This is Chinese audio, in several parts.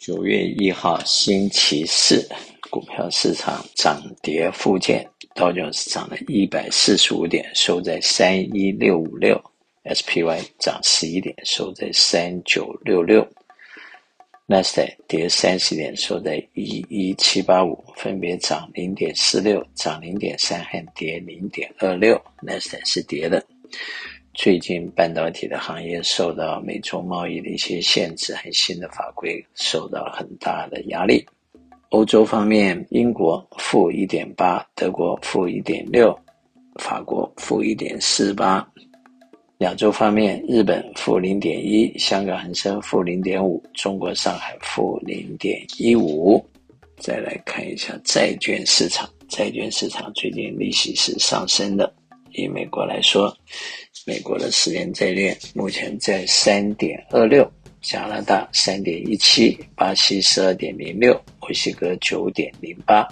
九月一号星期四，股票市场涨跌互见，道琼斯涨了一百四十五点，收在三一六五六；SPY 涨十一点，收在三九六六；纳斯达克跌三十点，收在一一七八五，分别涨零点四六、涨零点三和跌零点二六。纳斯达克是跌的。最近半导体的行业受到美中贸易的一些限制和新的法规受到很大的压力。欧洲方面，英国负一点八，德国负一点六，法国负一点四八。亚洲方面，日本负零点一，香港恒生负零点五，中国上海负零点一五。再来看一下债券市场，债券市场最近利息是上升的。以美国来说，美国的十年债券目前在三点二六，加拿大三点一七，巴西十二点零六，墨西哥九点零八。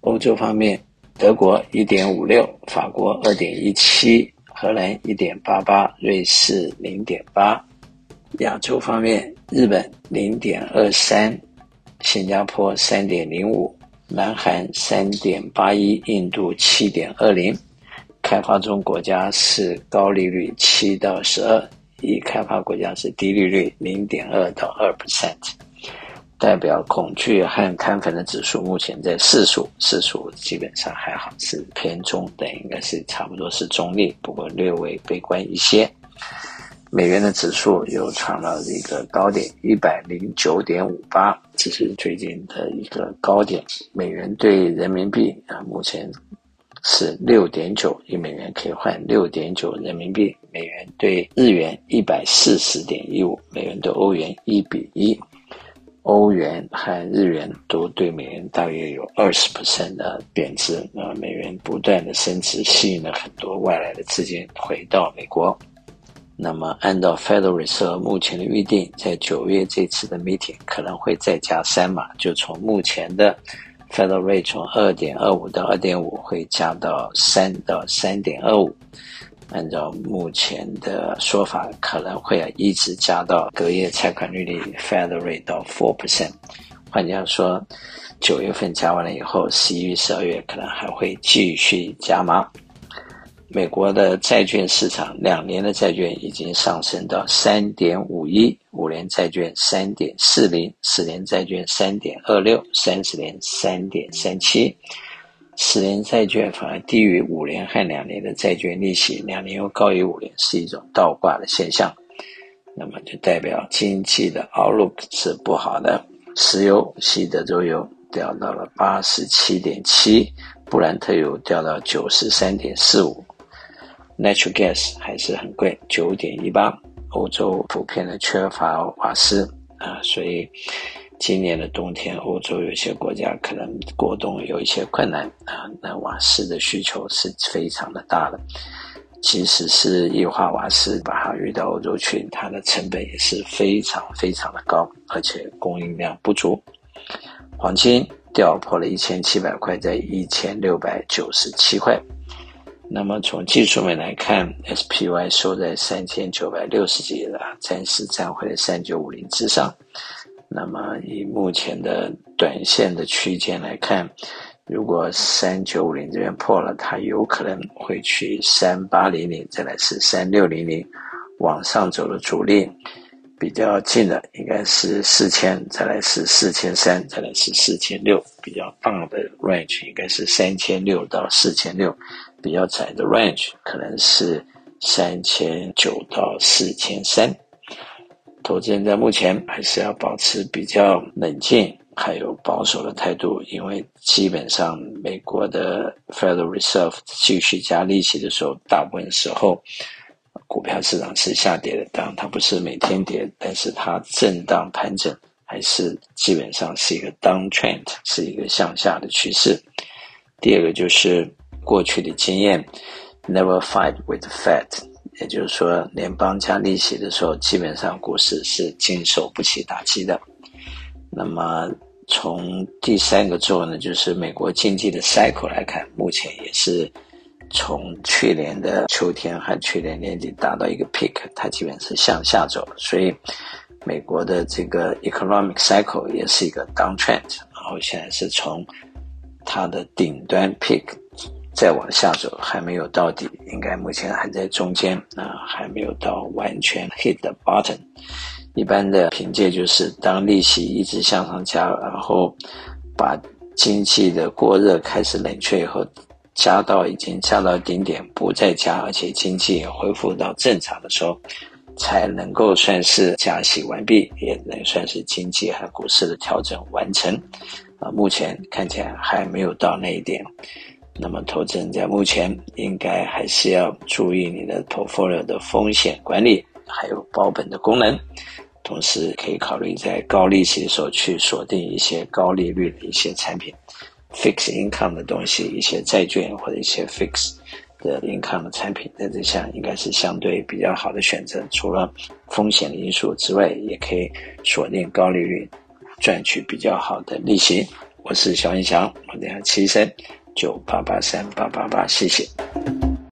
欧洲方面，德国一点五六，法国二点一七，荷兰一点八八，瑞士零点八。亚洲方面，日本零点二三，新加坡三点零五。南韩三点八一，印度七点二零，开发中国家是高利率七到十二，已开发国家是低利率零点二到二 percent，代表恐惧和亢奋的指数目前在四十五，四十五基本上还好，是偏中等，应该是差不多是中立，不过略微悲观一些。美元的指数又创了一个高点，一百零九点五八，这是最近的一个高点。美元兑人民币啊，目前是六点九，一美元可以换六点九人民币。美元兑日元一百四十点一五，美元兑欧元一比一。欧元和日元都对美元大约有二十 percent 的贬值，那美元不断的升值，吸引了很多外来的资金回到美国。那么，按照 Federal Reserve 目前的预定，在九月这次的 meeting 可能会再加三码，就从目前的 Federal Rate 从二点二五到二点五，会加到三到三点二五。按照目前的说法，可能会一直加到隔夜拆款利率 Federal Rate 到 four percent。换句话说，九月份加完了以后，十一月、十二月可能还会继续加码。美国的债券市场，两年的债券已经上升到三点五一，五年债券三点四零，十年债券三点二六，三十年三点三七，十年债券反而低于五年和两年的债券利息，两年又高于五年，是一种倒挂的现象。那么就代表经济的 outlook 是不好的。石油，西德州油掉到了八十七点七，布兰特油掉到九十三点四五。Natural gas 还是很贵，九点一八。欧洲普遍的缺乏瓦斯啊，所以今年的冬天，欧洲有些国家可能过冬有一些困难啊。那瓦斯的需求是非常的大的，即使是液化瓦斯，把它运到欧洲去，它的成本也是非常非常的高，而且供应量不足。黄金掉破了一千七百块，在一千六百九十七块。那么从技术面来看，SPY 收在三千九百六十几了，暂时站回了三九五零之上。那么以目前的短线的区间来看，如果三九五零这边破了，它有可能会去三八零零，再来是三六零零，往上走的阻力比较近的应该是四千，再来是四千三，再来是四千六，比较大的 range 应该是三千六到四千六。比较窄的 range 可能是三千九到四千三，投资人在目前还是要保持比较冷静还有保守的态度，因为基本上美国的 Federal Reserve 继续加利息的时候，大部分时候股票市场是下跌的，当然它不是每天跌，但是它震荡盘整还是基本上是一个 downtrend，是一个向下的趋势。第二个就是。过去的经验，never fight with fat，也就是说，联邦加利息的时候，基本上股市是经受不起打击的。那么，从第三个轴呢，就是美国经济的 cycle 来看，目前也是从去年的秋天和去年年底达到一个 peak，它基本是向下走，所以美国的这个 economic cycle 也是一个 downtrend，然后现在是从它的顶端 peak 再往下走，还没有到底，应该目前还在中间啊，还没有到完全 hit the bottom。一般的凭借就是当利息一直向上加，然后把经济的过热开始冷却以后，加到已经加到顶点，不再加，而且经济也恢复到正常的时候。才能够算是加息完毕，也能算是经济和股市的调整完成。啊，目前看起来还没有到那一点。那么，投资人在目前应该还是要注意你的 portfolio 的风险管理，还有保本的功能。同时，可以考虑在高利息的时候去锁定一些高利率的一些产品，fixed income 的东西，一些债券或者一些 fixed。的 income 的产品，在这项应该是相对比较好的选择。除了风险的因素之外，也可以锁定高利率，赚取比较好的利息。我是萧文祥，我等下七三九八八三八八八，谢谢。